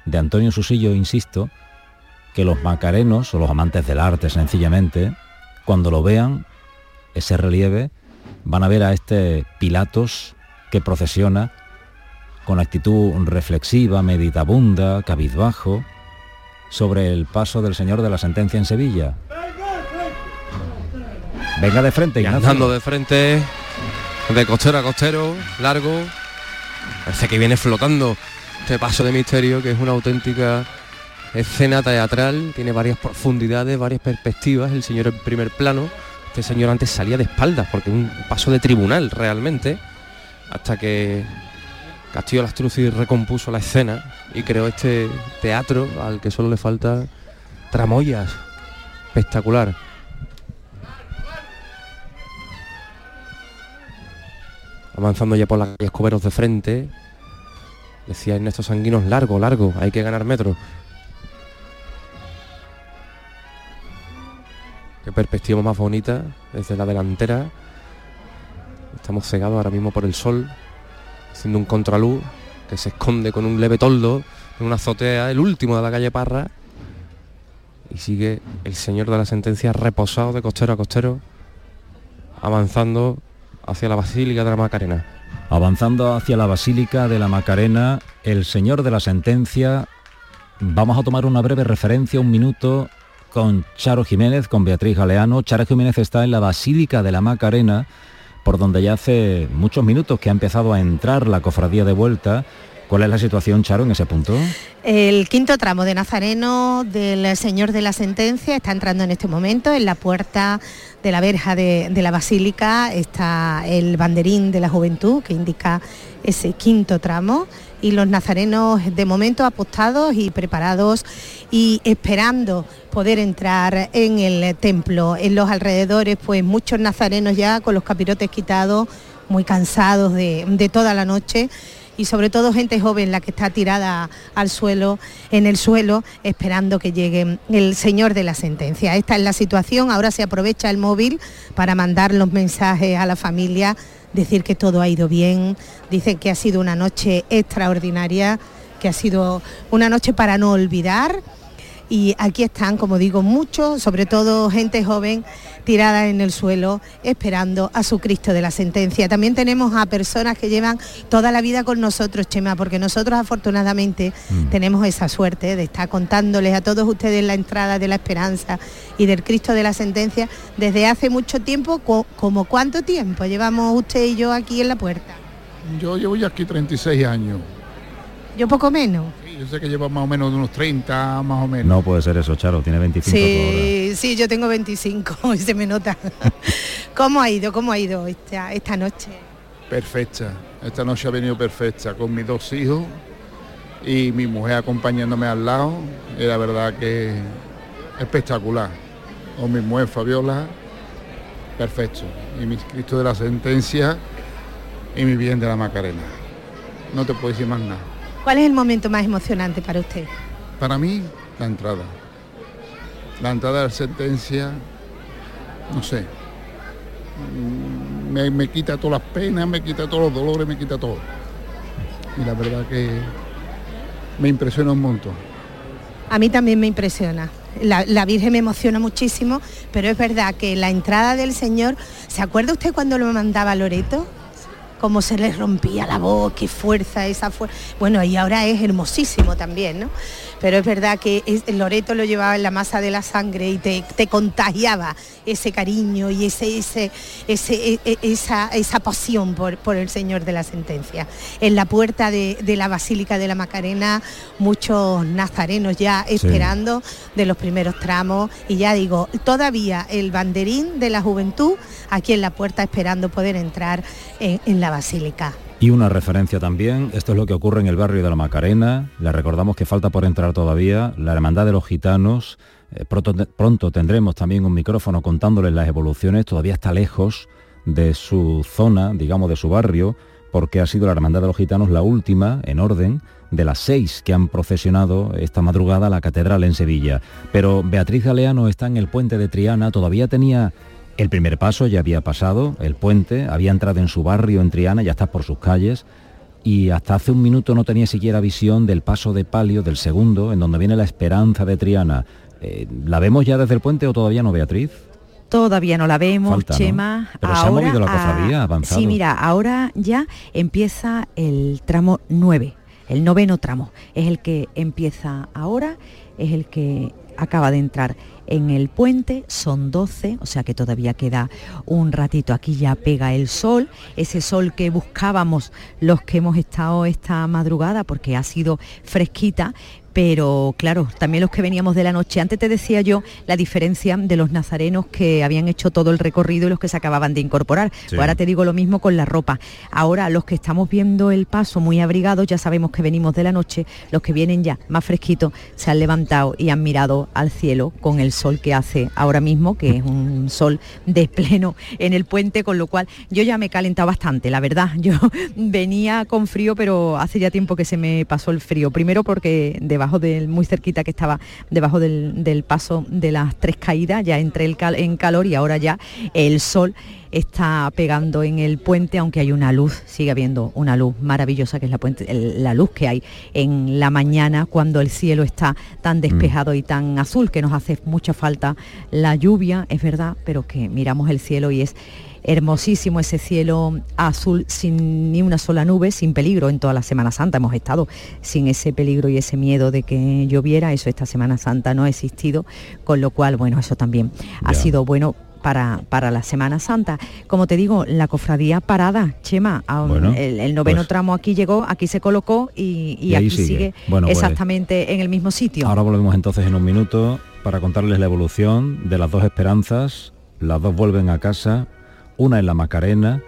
de Antonio Susillo, insisto, que los macarenos o los amantes del arte sencillamente, cuando lo vean, ese relieve, van a ver a este Pilatos que procesiona con actitud reflexiva, meditabunda, cabizbajo, sobre el paso del Señor de la Sentencia en Sevilla. Venga de frente, Ignacio. de frente, de costero a costero, largo. Parece que viene flotando este paso de misterio, que es una auténtica escena teatral, tiene varias profundidades, varias perspectivas, el señor en primer plano, este señor antes salía de espaldas, porque un paso de tribunal realmente, hasta que Castillo Lastrucci recompuso la escena y creó este teatro al que solo le falta tramoyas, espectacular. Avanzando ya por la calle Escoberos de frente, decía Ernesto Sanguinos, largo, largo, hay que ganar metros. Qué perspectiva más bonita desde la delantera. Estamos cegados ahora mismo por el sol, haciendo un contraluz que se esconde con un leve toldo en una azotea, el último de la calle Parra. Y sigue el señor de la sentencia reposado de costero a costero, avanzando hacia la Basílica de la Macarena. Avanzando hacia la Basílica de la Macarena, el señor de la sentencia, vamos a tomar una breve referencia, un minuto, con Charo Jiménez, con Beatriz Galeano. Charo Jiménez está en la Basílica de la Macarena, por donde ya hace muchos minutos que ha empezado a entrar la cofradía de vuelta. ¿Cuál es la situación, Charo, en ese punto? El quinto tramo de Nazareno del Señor de la Sentencia está entrando en este momento en la puerta de la verja de, la Basílica. Está el banderín de la Juventud que indica ese quinto tramo y los nazarenos de momento apostados y preparados y esperando poder entrar en el templo. En los alrededores, pues muchos nazarenos ya con los capirotes quitados, muy cansados de, toda la noche y sobre todo gente joven la que está tirada al suelo, en el suelo, esperando que llegue el señor de la sentencia. Esta es la situación, ahora se aprovecha el móvil para mandar los mensajes a la familia, decir que todo ha ido bien, dicen que ha sido una noche extraordinaria, que ha sido una noche para no olvidar y aquí están, como digo, muchos, sobre todo gente joven, tirada en el suelo, esperando a su Cristo de la sentencia. También tenemos a personas que llevan toda la vida con nosotros, Chema, porque nosotros afortunadamente mm. tenemos esa suerte de estar contándoles a todos ustedes la entrada de la esperanza y del Cristo de la sentencia desde hace mucho tiempo, como cuánto tiempo llevamos usted y yo aquí en la puerta. Yo llevo ya aquí 36 años. Yo poco menos yo sé que lleva más o menos unos 30, más o menos. No puede ser eso, Charo, tiene 25 Sí, Sí, yo tengo 25 [LAUGHS] y se me nota. [LAUGHS] ¿Cómo ha ido? ¿Cómo ha ido esta, esta noche? Perfecta. Esta noche ha venido perfecta con mis dos hijos y mi mujer acompañándome al lado. Y la verdad que espectacular. Con mi mujer Fabiola, perfecto. Y mis Cristo de la sentencia y mi bien de la Macarena. No te puedo decir más nada. ¿Cuál es el momento más emocionante para usted? Para mí, la entrada. La entrada de la sentencia, no sé, mm, me, me quita todas las penas, me quita todos los dolores, me quita todo. Y la verdad que me impresiona un montón. A mí también me impresiona. La, la, Virgen me emociona muchísimo, pero es verdad que la entrada del Señor, ¿se acuerda usted cuando lo mandaba Loreto? Cómo se le rompía la voz, qué fuerza, esa fuerza. Bueno, y ahora es hermosísimo también, ¿no? Pero es verdad que el Loreto lo llevaba en la masa de la sangre y te, contagiaba ese cariño y ese, ese, ese, e, e, esa, esa pasión por, por, el Señor de la Sentencia. En la puerta de, la Basílica de la Macarena, muchos nazarenos ya esperando de los primeros tramos y ya digo, todavía el banderín de la juventud aquí en la puerta esperando poder entrar en la Basílica. Y una referencia también, esto es lo que ocurre en el barrio de la Macarena, le recordamos que falta por entrar todavía la Hermandad de los Gitanos, eh, pronto, tendremos también un micrófono contándoles las evoluciones, todavía está lejos de su zona, digamos de su barrio, porque ha sido la Hermandad de los Gitanos la última en orden de las seis que han procesionado esta madrugada a la catedral en Sevilla. Pero Beatriz Galeano está en el puente de Triana, todavía tenía el primer paso ya había pasado, el puente, había entrado en su barrio, en Triana, ya está por sus calles, y hasta hace un minuto no tenía siquiera visión del paso de palio del segundo, en donde viene la esperanza de Triana. Eh, ¿La vemos ya desde el puente o todavía no, Beatriz? Todavía no la vemos, Chema. Pero se ha movido la cofradía, avanzado. Sí, mira, ahora ya empieza el tramo 9, el noveno tramo. Es el que empieza ahora, es el que acaba de entrar en el puente, son 12, o sea que todavía queda un ratito. Aquí ya pega el sol, ese sol que buscábamos los que hemos estado esta madrugada porque ha sido fresquita, pero claro, también los que veníamos de la noche. Antes te decía yo la diferencia de los nazarenos que habían hecho todo el recorrido y los que se acababan de incorporar. Pues ahora te digo lo mismo con la ropa. Ahora los que estamos viendo el paso muy abrigados, ya sabemos que venimos de la noche, los que vienen ya más fresquitos se han levantado y han mirado al cielo con el sol que hace ahora mismo, que es un sol de pleno en el puente, con lo cual yo ya me he calentado bastante, la verdad. [LAUGHS] Yo venía con frío, pero hace ya tiempo que se me pasó el frío. Primero porque de debajo del, muy cerquita que estaba debajo del, paso de las tres caídas, ya entré el en calor y ahora ya el sol está pegando en el puente, aunque hay una luz, sigue habiendo una luz maravillosa que es la, puente, la luz que hay en la mañana cuando el cielo está tan mm. despejado y tan azul, que nos hace mucha falta la lluvia, es verdad, pero que miramos el cielo y es hermosísimo ese cielo azul sin ni una sola nube, sin peligro. En toda la Semana Santa hemos estado sin ese peligro y ese miedo de que lloviera. Eso esta Semana Santa no ha existido, con lo cual, bueno, eso también ha sido bueno para, para, la Semana Santa. Como te digo, la cofradía parada, Chema, el, noveno pues tramo aquí llegó, aquí se colocó y, aquí sigue, pues exactamente en el mismo sitio. Ahora volvemos entonces en un minuto para contarles la evolución de las dos esperanzas. Las dos vuelven a casa, una en la Macarena,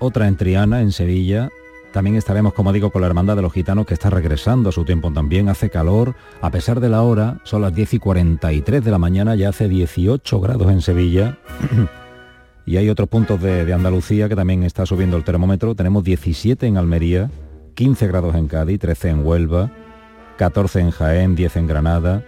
otra en Triana, en Sevilla. También estaremos, como digo, con la Hermandad de los Gitanos que está regresando a su tiempo también. Hace calor, a pesar de la hora, son las 10 y 43 de la mañana, ya hace 18 grados en Sevilla. [CLEARS THROAT] y hay otros puntos de, de, Andalucía que también está subiendo el termómetro. Tenemos 17 en Almería, 15 grados en Cádiz, 13 en Huelva, 14 en Jaén, 10 en Granada,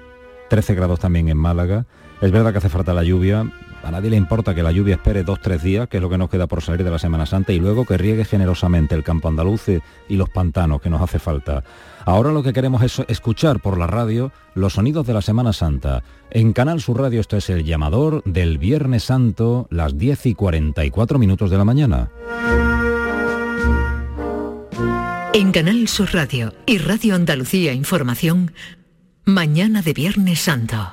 13 grados también en Málaga. Es verdad que hace falta la lluvia, a nadie le importa que la lluvia espere dos, tres días, que es lo que nos queda por salir de la Semana Santa, y luego que riegue generosamente el campo andaluz y los pantanos que nos hace falta. Ahora lo que queremos es escuchar por la radio los sonidos de la Semana Santa. En Canal Sur Radio esto es el llamador del Viernes Santo, las 10 y 44 minutos de la mañana. En Canal Sur Radio y Radio Andalucía Información, mañana de Viernes Santo.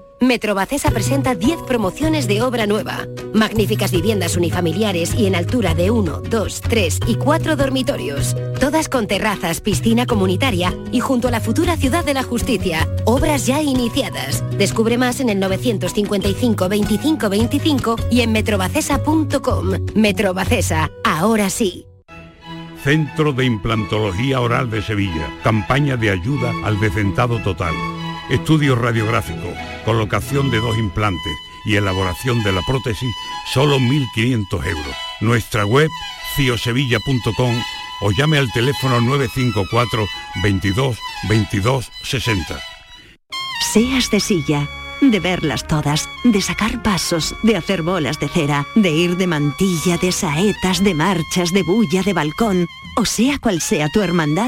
Metrobacesa presenta 10 promociones de obra nueva. Magníficas viviendas unifamiliares y en altura de 1, 2, 3 y 4 dormitorios. Todas con terrazas, piscina comunitaria y junto a la futura Ciudad de la Justicia. Obras ya iniciadas. Descubre más en el 955 25 25 y en metrobacesa.com. Metrobacesa, ahora sí. Centro de Implantología Oral de Sevilla. Campaña de ayuda al decentado total. Estudio radiográfico, colocación de dos implantes y elaboración de la prótesis, solo 1.500 euros. Nuestra web, ciosevilla.com o llame al teléfono 954 22 22 60. Seas de silla, de verlas todas, de sacar pasos, de hacer bolas de cera, de ir de mantilla, de saetas, de marchas, de bulla, de balcón, o sea cual sea tu hermandad,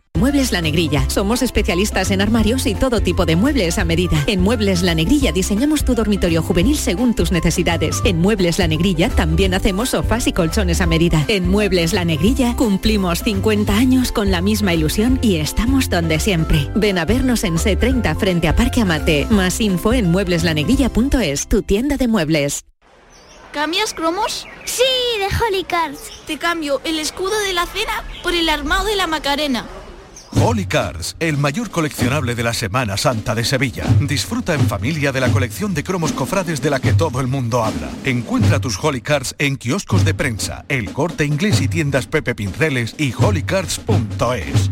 Muebles La Negrilla. Somos especialistas en armarios y todo tipo de muebles a medida. En Muebles La Negrilla diseñamos tu dormitorio juvenil según tus necesidades. En Muebles La Negrilla también hacemos sofás y colchones a medida. En Muebles La Negrilla cumplimos 50 años con la misma ilusión y estamos donde siempre. Ven a vernos en C30 frente a Parque Amate. Más info en muebleslanegrilla.es, tu tienda de muebles. ¿Cambias cromos? Sí, de Holy Cards. Te cambio el escudo de la cena por el armado de la Macarena. Holy Cars, el mayor coleccionable de la Semana Santa de Sevilla. Disfruta en familia de la colección de cromos cofrades de la que todo el mundo habla. Encuentra tus Holy Cars en kioscos de prensa, el corte inglés y tiendas Pepe Pinceles y holycars.es.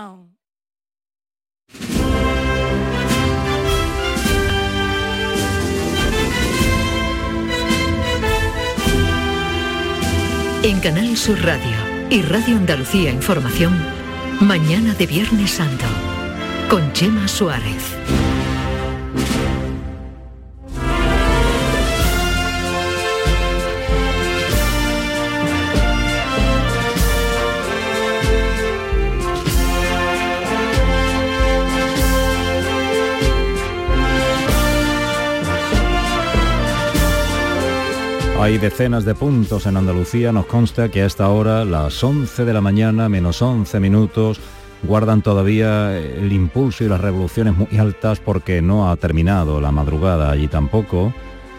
Canal Sur Radio y Radio Andalucía Información, mañana de Viernes Santo, con Chema Suárez. Hay decenas de puntos en Andalucía, nos consta que a esta hora, las 11 de la mañana, menos 11 minutos, guardan todavía el impulso y las revoluciones muy altas porque no ha terminado la madrugada allí tampoco.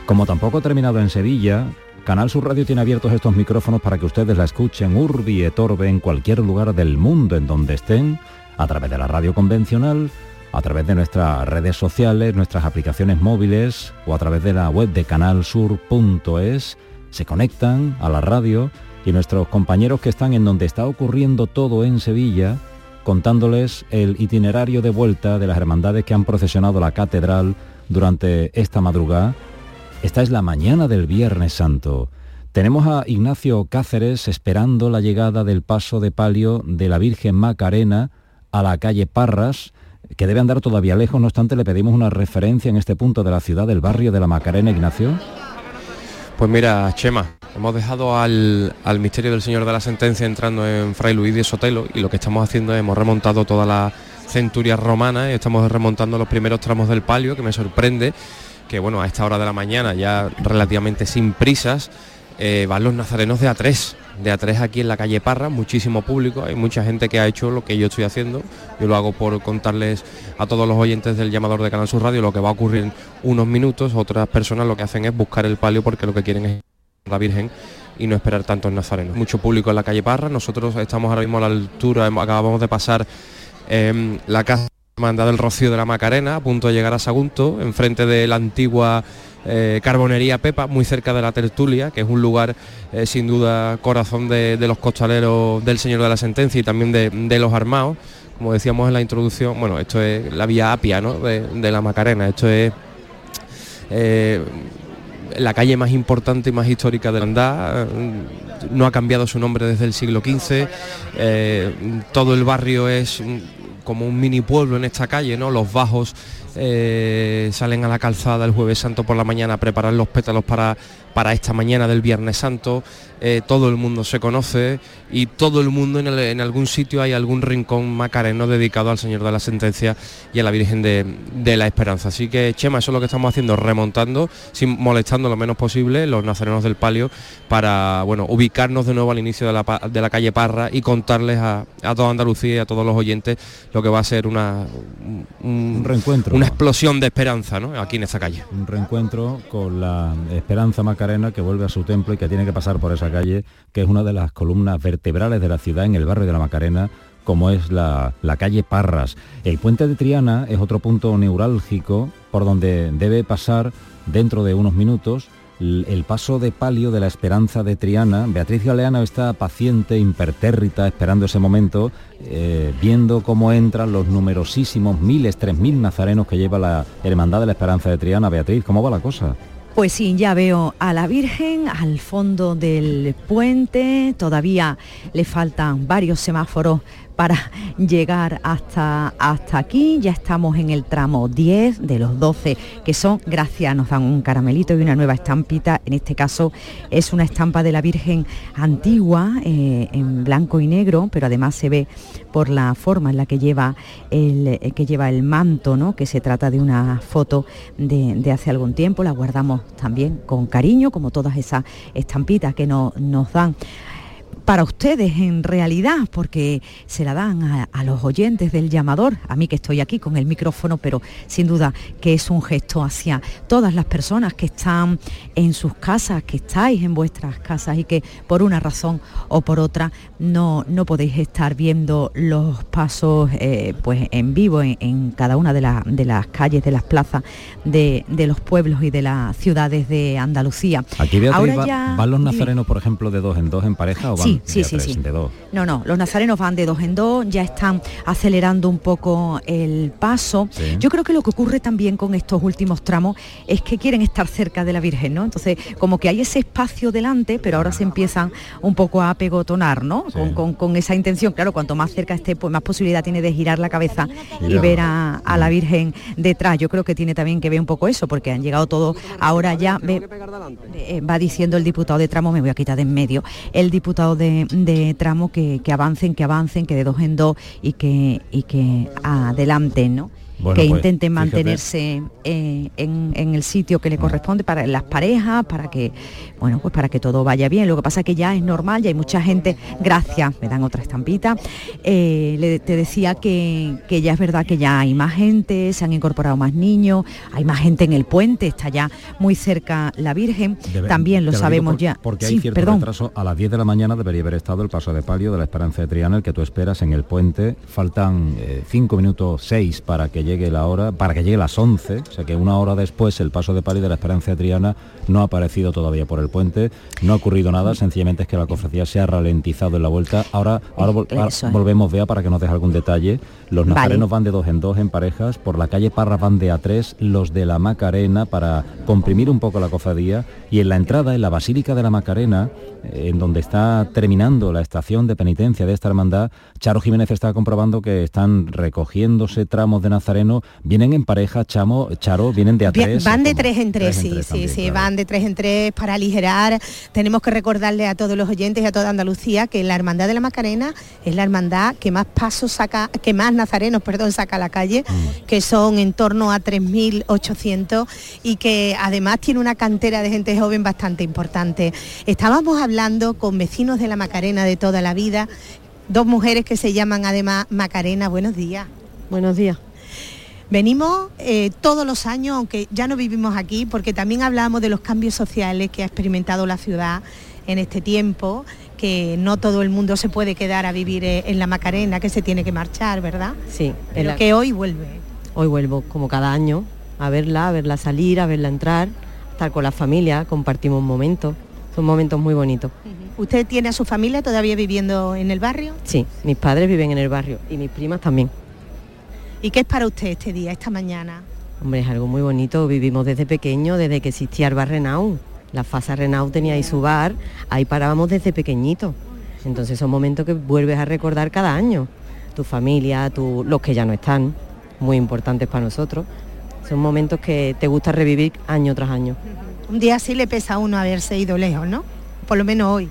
Como tampoco ha terminado en Sevilla, Canal Sur Radio tiene abiertos estos micrófonos para que ustedes la escuchen urbi et orbe en cualquier lugar del mundo en donde estén, a través de la radio convencional a través de nuestras redes sociales, nuestras aplicaciones móviles o a través de la web de canalsur.es, se conectan a la radio y nuestros compañeros que están en donde está ocurriendo todo en Sevilla, contándoles el itinerario de vuelta de las hermandades que han procesionado la catedral durante esta madrugada. Esta es la mañana del Viernes Santo. Tenemos a Ignacio Cáceres esperando la llegada del paso de palio de la Virgen Macarena a la calle Parras, que debe andar todavía lejos, no obstante le pedimos una referencia en este punto de la ciudad del barrio de la Macarena, Ignacio. Pues mira, Chema, hemos dejado al, misterio del Señor de la Sentencia entrando en Fray Luis de Sotelo y lo que estamos haciendo es hemos remontado toda la centuria romana y estamos remontando los primeros tramos del palio, que me sorprende que bueno, a esta hora de la mañana, ya relativamente sin prisas, eh, van los nazarenos de A3, de A3 aquí en la calle Parra, muchísimo público, hay mucha gente que ha hecho lo que yo estoy haciendo, yo lo hago por contarles a todos los oyentes del llamador de Canal Sur Radio lo que va a ocurrir en unos minutos, otras personas lo que hacen es buscar el palio porque lo que quieren es la Virgen y no esperar tantos nazarenos. Mucho público en la calle Parra, nosotros estamos ahora mismo a la altura, acabamos de pasar em, la casa Manda del Rocío de la Macarena, a punto de llegar a Sagunto, enfrente de la antigua eh, Carbonería Pepa, muy cerca de la Tertulia, que es un lugar eh, sin duda corazón de, los costaleros del Señor de la Sentencia y también de, los armados. Como decíamos en la introducción, bueno, esto es la vía Apia de, la Macarena, esto es eh, la calle más importante y más histórica de Andá, no ha cambiado su nombre desde el siglo XV, todo el barrio es como un mini pueblo en esta calle, ¿no? Los bajos eh, salen a la calzada el jueves santo por la mañana a preparar los pétalos para, para esta mañana del Viernes Santo. Eh, todo el mundo se conoce y todo el mundo en, algún sitio hay algún rincón macareno dedicado al Señor de la Sentencia y a la Virgen de, la Esperanza. Así que Chema, eso es lo que estamos haciendo, remontando, sin molestando lo menos posible los nazarenos del palio para bueno, ubicarnos de nuevo al inicio de la, calle Parra y contarles a, toda Andalucía y a todos los oyentes lo que va a ser una, un, reencuentro. Una explosión de esperanza aquí en esta calle. Un reencuentro con la esperanza macarena que vuelve a su templo y que tiene que pasar por esa calle, que es una de las columnas vertebrales de la ciudad en el barrio de la Macarena, como es la, calle Parras. El puente de Triana es otro punto neurálgico por donde debe pasar dentro de unos minutos el paso de palio de la esperanza de Triana. Beatriz Galeana está paciente, impertérrita, esperando ese momento, eh, viendo cómo entran los numerosísimos miles, tres mil nazarenos que lleva la Hermandad de la Esperanza de Triana. Beatriz, ¿cómo va la cosa? Pues sí, ya veo a la Virgen al fondo del puente, todavía le faltan varios semáforos para [LAUGHS] llegar hasta, hasta aquí. Ya estamos en el tramo 10 de los 12, que son, gracias, nos dan un caramelito y una nueva estampita. En este caso es una estampa de la Virgen antigua, eh, en blanco y negro, pero además se ve por la forma en la que lleva el, eh, que lleva el manto, ¿no? que se trata de una foto de, hace algún tiempo. La guardamos también con cariño, como todas esas estampitas que nos dan para ustedes en realidad, porque se la dan a, los oyentes del llamador, a mí que estoy aquí con el micrófono, pero sin duda que es un gesto hacia todas las personas que están en sus casas, que estáis en vuestras casas y que por una razón o por otra no, no podéis estar viendo los pasos eh, pues en vivo en, cada una de, las calles, de las plazas de, los pueblos y de las ciudades de Andalucía. Aquí Ahora ya... van los nazarenos, por ejemplo, de dos en dos en pareja o van sí, sí, sí, No, no, los nazarenos van de dos en dos, ya están acelerando un poco el paso. Yo creo que lo que ocurre también con estos últimos tramos es que quieren estar cerca de la Virgen, ¿no? Entonces, como que hay ese espacio delante, pero ahora se empiezan un poco a pegotonar, ¿no? Con, esa intención, claro, cuanto más cerca esté, pues más posibilidad tiene de girar la cabeza y ver a, la Virgen detrás. Yo creo que tiene también que ver un poco eso, porque han llegado todos, ahora ya eh, va diciendo el diputado de tramo, me voy a quitar de en medio, el diputado de, tramo que, avancen, que avancen, que de dos en dos y que, y que adelanten, ¿no? Que pues, intenten mantenerse eh, en, el sitio que le corresponde para las parejas, para que, bueno, pues para que todo vaya bien. Lo que pasa es que ya es normal, ya hay mucha gente, gracias, me dan otra estampita. Eh, le, te decía que, ya es verdad que ya hay más gente, se han incorporado más niños, hay más gente en el puente, está ya muy cerca la Virgen, también lo sabemos ya. Porque hay cierto retraso, a las 10 de la mañana debería haber estado el paso de palio de la Esperanza de Triana, el que tú esperas en el puente. Faltan 5 eh, minutos 6 para que que llegue la hora, para que llegue las 11, o sea que una hora después el paso de palio de la Esperanza Triana no ha aparecido todavía por el puente, no ha ocurrido nada, sencillamente es que la cofradía se ha ralentizado en la vuelta. Ahora, ahora, volvemos, vea, para que nos deje algún detalle. Los nazarenos van de dos en dos en parejas, por la calle Parra van de a tres, los de la Macarena para comprimir un poco la cofradía y en la entrada, en la Basílica de la Macarena, eh, en donde está terminando la estación de penitencia de esta hermandad, Charo Jiménez está comprobando que están recogiéndose tramos de Nazareno, vienen en pareja, Chamo, Charo, vienen de a tres. Van de tres en tres, sí, sí, sí, van de tres en tres para aligerar. Tenemos que recordarle a todos los oyentes y a toda Andalucía que la Hermandad de la Macarena es la hermandad que más pasos saca, que más nazarenos, perdón, saca a la calle, mm. que son en torno a 3.800 y que además tiene una cantera de gente joven bastante importante. Estábamos hablando con vecinos de la Macarena de toda la vida, dos mujeres que se llaman además Macarena. Buenos días. Buenos días. Venimos eh, todos los años, aunque ya no vivimos aquí, porque también hablamos de los cambios sociales que ha experimentado la ciudad en este tiempo, que no todo el mundo se puede quedar a vivir eh, en la Macarena, que se tiene que marchar, ¿verdad? Sí. Pero que hoy vuelve. Hoy vuelvo, como cada año, a verla, a verla salir, a verla entrar, estar con la familia, compartimos momentos. Son momentos muy bonitos. ¿Usted tiene a su familia todavía viviendo en el barrio? Sí, mis padres viven en el barrio y mis primas también. ¿Y qué es para usted este día, esta mañana? Hombre, es algo muy bonito. Vivimos desde pequeño, desde que existía el bar Renau. La Fasa Renau tenía ahí su bar, ahí parábamos desde pequeñito. Entonces son momentos que vuelves a recordar cada año. Tu familia, tu, los que ya no están, muy importantes para nosotros. Son momentos que te gusta revivir año tras año. Un día sí le pesa a uno haberse ido lejos, ¿no? Por lo menos hoy.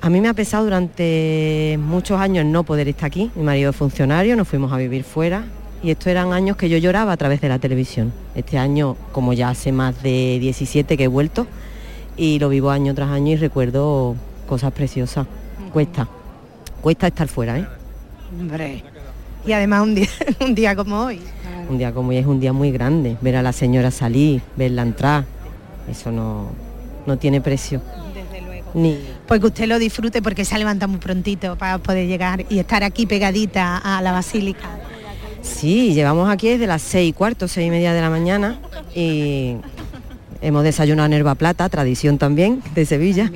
A mí me ha pesado durante muchos años no poder estar aquí. Mi marido es funcionario, nos fuimos a vivir fuera, y estos eran años que yo lloraba a través de la televisión. Este año, como ya hace más de 17 que he vuelto, y lo vivo año tras año y recuerdo cosas preciosas. Cuesta, cuesta estar fuera, ¿eh? Hombre. Y además un día, [LAUGHS] un día como hoy. Un día como hoy es un día muy grande. Ver a la señora salir, verla entrar, eso no, no tiene precio. Desde luego. Ni... Pues que usted lo disfrute porque se levanta muy prontito para poder llegar y estar aquí pegadita a la basílica. Sí, llevamos aquí desde las seis y cuarto, seis y media de la mañana y hemos desayunado en Herba Plata, tradición también de Sevilla.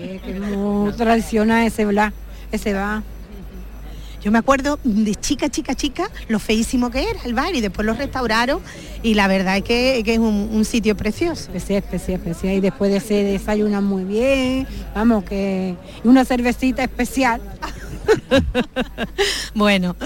Muy tradicional ese bla, ese va. Yo me acuerdo de chica, chica, chica, lo feísimo que era el bar y después lo restauraron y la verdad es que, es un, sitio precioso. Especial, especial, especial. Y después de ese desayuno muy bien, vamos, que una cervecita especial. [LAUGHS] bueno,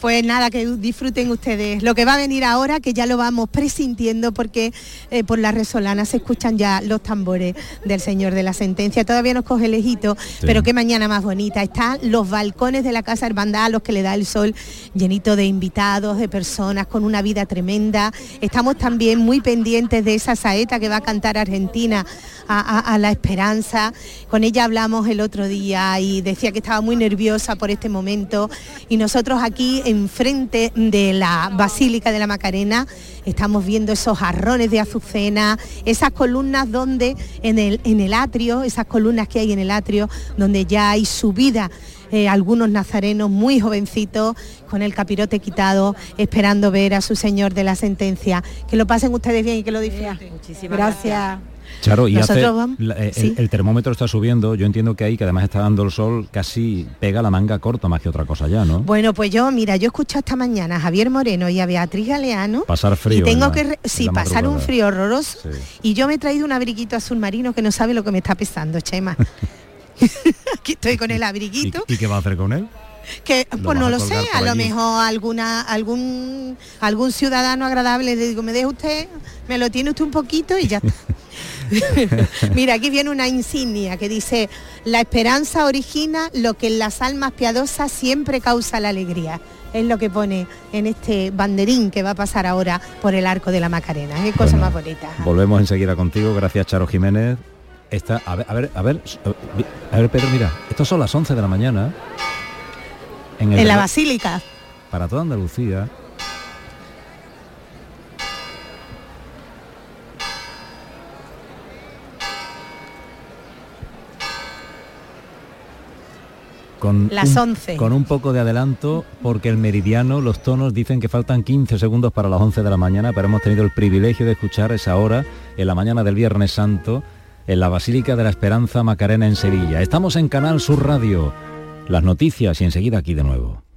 pues nada, que disfruten ustedes lo que va a venir ahora, que ya lo vamos presintiendo porque eh, por la resolana se escuchan ya los tambores del Señor de la Sentencia. Todavía nos coge lejito, pero qué mañana más bonita. Están los balcones de la Casa Hermandad, a los que le da el sol, llenito de invitados, de personas con una vida tremenda. Estamos también muy pendientes de esa saeta que va a cantar Argentina a la esperanza. Con ella hablamos el otro día y decía que estaba muy nerviosa por este momento y nosotros aquí enfrente de la Basílica de la Macarena estamos viendo esos jarrones de azucena, esas columnas donde en el, en el atrio, esas columnas que hay en el atrio, donde ya hay subida eh, algunos nazarenos muy jovencitos con el capirote quitado, esperando ver a su Señor de la sentencia. Que lo pasen ustedes bien y que lo disfruten. Muchísimas gracias. Charo, y eh, el, termómetro está subiendo, yo entiendo que ahí, que además está dando el sol, casi pega la manga corta más que otra cosa ya, ¿no? Bueno, pues yo, mira, yo escucho esta mañana a Javier Moreno y a Beatriz Galeano. Pasar frío. Y tengo que, sí, pasar un frío horroroso. Y yo me he traído un abriguito azul marino que no sabe lo que me está pesando, Chema. [LAUGHS] Aquí estoy con el abriguito. ¿Y, qué va a hacer con él? que pues no lo sé a lo mejor alguna algún algún ciudadano agradable le digo me deja usted me lo tiene usted un poquito y ya está [LAUGHS] [LAUGHS] Mira, aquí viene una insignia que dice, la esperanza origina lo que en las almas piadosas siempre causa la alegría. Es lo que pone en este banderín que va a pasar ahora por el arco de la Macarena. Qué cosa más bonita. Volvemos enseguida contigo. Gracias, Charo Jiménez. Esta, a ver, a ver, a ver, a ver, Pedro, mira, estas son las 11 de la mañana. En, la Basílica. Para toda Andalucía, con las un, 11. Con un poco de adelanto, porque el meridiano, los tonos dicen que faltan 15 segundos para las 11 de la mañana, pero hemos tenido el privilegio de escuchar esa hora en la mañana del Viernes Santo en la Basílica de la Esperanza Macarena en Sevilla. Estamos en Canal Sur Radio. Las noticias y enseguida aquí de nuevo.